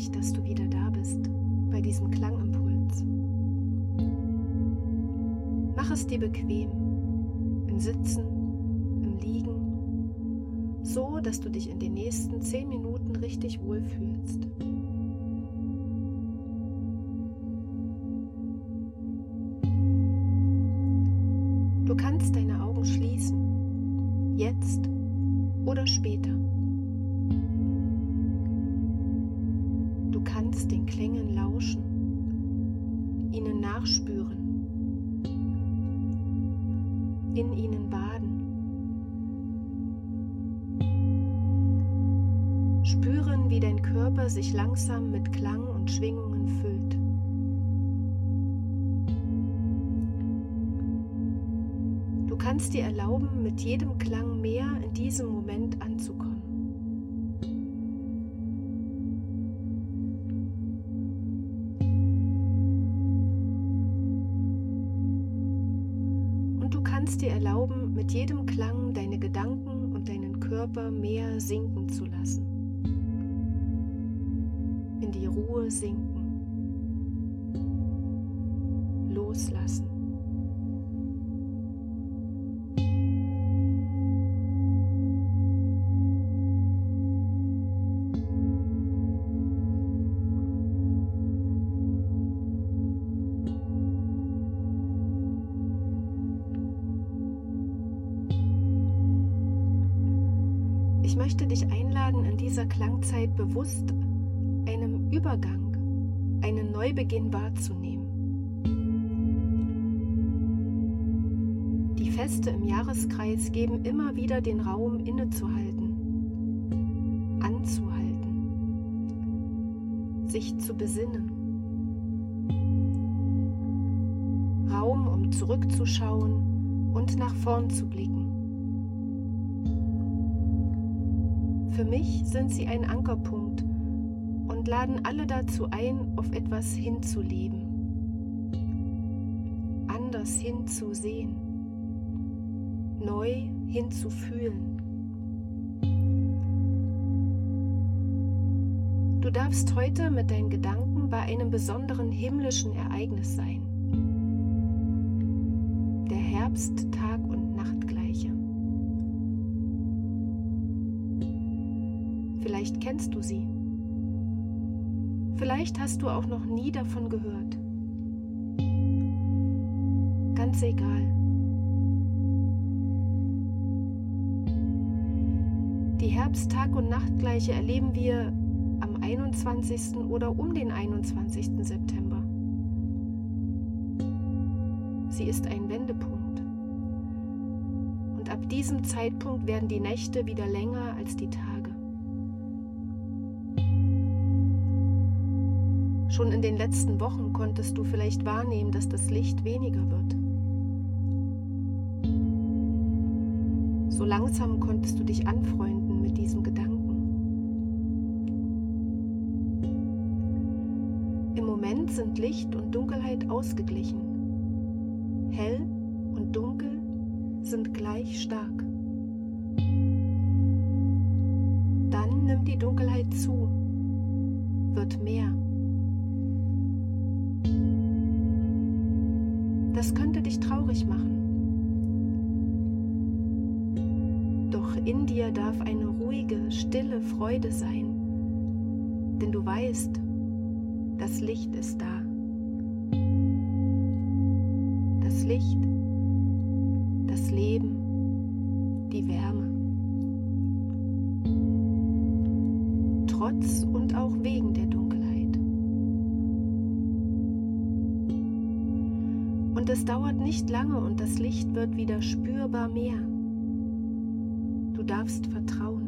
mich, dass du wieder da bist bei diesem Klangimpuls. Mach es dir bequem, im Sitzen, im Liegen, so dass du dich in den nächsten zehn Minuten richtig wohlfühlst. Du kannst deine Augen schließen, jetzt oder später. Klängen lauschen, ihnen nachspüren, in ihnen baden. Spüren, wie dein Körper sich langsam mit Klang und Schwingungen füllt. kannst dir erlauben, mit jedem Klang mehr in diesem Moment anzukommen. Jedem Klang deine Gedanken und deinen Körper mehr sinken zu lassen. In die Ruhe sinken. Loslassen. Möchte dich einladen, in dieser Klangzeit bewusst einem Übergang, einen Neubeginn wahrzunehmen. Die Feste im Jahreskreis geben immer wieder den Raum innezuhalten, anzuhalten, sich zu besinnen. Raum, um zurückzuschauen und nach vorn zu blicken. Für mich sind sie ein Ankerpunkt und laden alle dazu ein, auf etwas hinzuleben, anders hinzusehen, neu hinzufühlen. Du darfst heute mit deinen Gedanken bei einem besonderen himmlischen Ereignis sein. Der Herbst, Tag und Vielleicht kennst du sie. Vielleicht hast du auch noch nie davon gehört. Ganz egal. Die Herbst-Tag- und Nachtgleiche erleben wir am 21. oder um den 21. September. Sie ist ein Wendepunkt. Und ab diesem Zeitpunkt werden die Nächte wieder länger als die Tage. Schon in den letzten Wochen konntest du vielleicht wahrnehmen, dass das Licht weniger wird. So langsam konntest du dich anfreunden mit diesem Gedanken. Im Moment sind Licht und Dunkelheit ausgeglichen. Hell und dunkel sind gleich stark. Dann nimmt die Dunkelheit zu, wird mehr. Das könnte dich traurig machen. Doch in dir darf eine ruhige, stille Freude sein, denn du weißt, das Licht ist da. Das Licht, das Leben, die Wärme. Trotz und auch wegen der Dunkelheit. Es dauert nicht lange und das Licht wird wieder spürbar mehr. Du darfst vertrauen.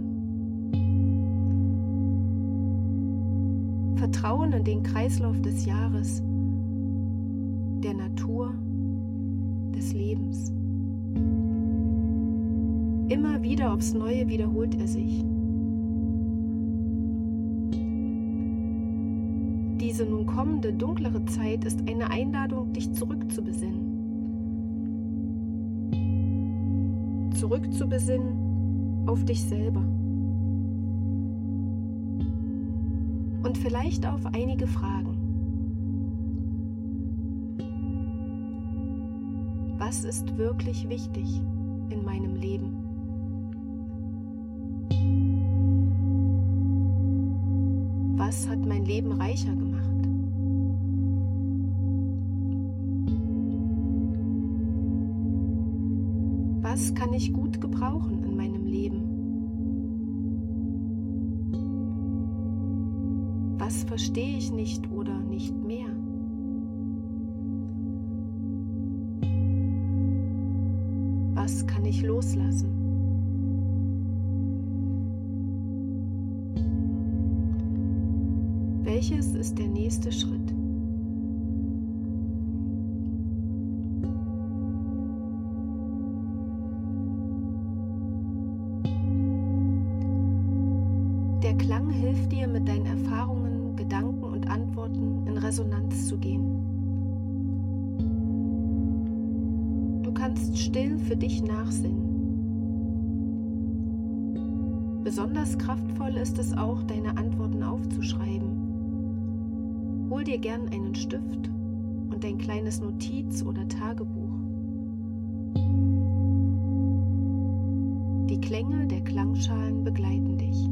Vertrauen in den Kreislauf des Jahres, der Natur, des Lebens. Immer wieder aufs Neue wiederholt er sich. Kommende dunklere Zeit ist eine Einladung, dich zurückzubesinnen. Zurückzubesinnen auf dich selber. und vielleicht auf einige Fragen. Was ist wirklich wichtig in meinem Leben? Was hat mein Leben reicher gemacht? Was kann ich gut gebrauchen in meinem Leben? Was verstehe ich nicht oder nicht mehr? Was kann ich loslassen? Welches ist der nächste Schritt? Klang hilft dir, mit deinen Erfahrungen, Gedanken und Antworten in Resonanz zu gehen. Du kannst still für dich nachsinnen. Besonders kraftvoll ist es auch, deine Antworten aufzuschreiben. Hol dir gern einen Stift und ein kleines Notiz- oder Tagebuch. Die Klänge der Klangschalen begleiten dich.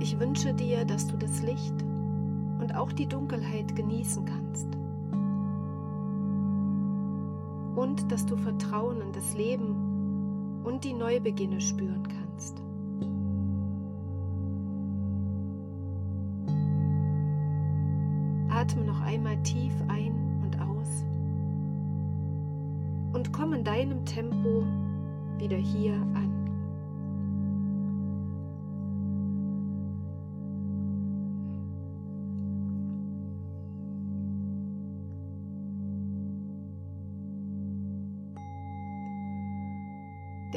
Ich wünsche dir, dass du das Licht und auch die Dunkelheit genießen kannst. Und dass du Vertrauen in das Leben und die Neubeginne spüren kannst. Atme noch einmal tief ein und aus und komm in deinem Tempo wieder hier an.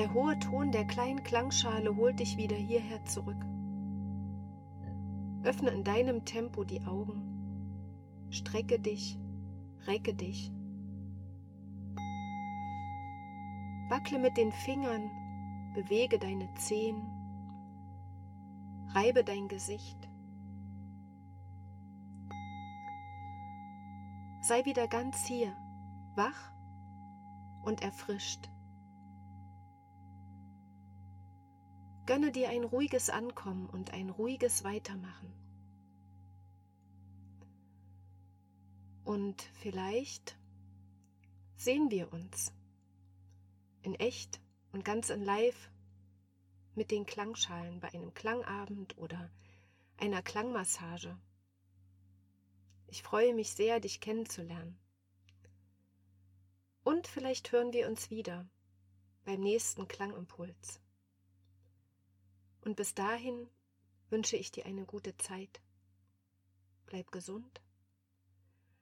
Der hohe Ton der kleinen Klangschale holt dich wieder hierher zurück. Öffne in deinem Tempo die Augen. Strecke dich, recke dich. Wackle mit den Fingern, bewege deine Zehen, reibe dein Gesicht. Sei wieder ganz hier, wach und erfrischt. Gönne dir ein ruhiges Ankommen und ein ruhiges Weitermachen. Und vielleicht sehen wir uns in echt und ganz in live mit den Klangschalen bei einem Klangabend oder einer Klangmassage. Ich freue mich sehr, dich kennenzulernen. Und vielleicht hören wir uns wieder beim nächsten Klangimpuls. Und bis dahin wünsche ich dir eine gute Zeit. Bleib gesund.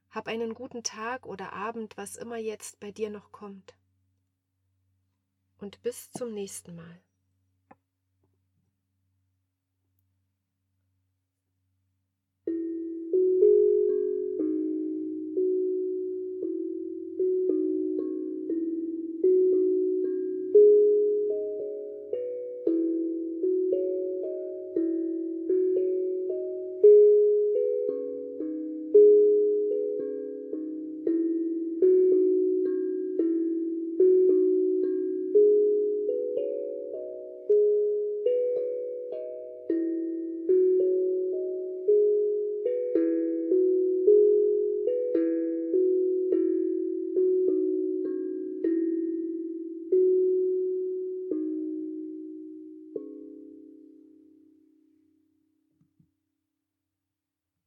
Hab einen guten Tag oder Abend, was immer jetzt bei dir noch kommt. Und bis zum nächsten Mal.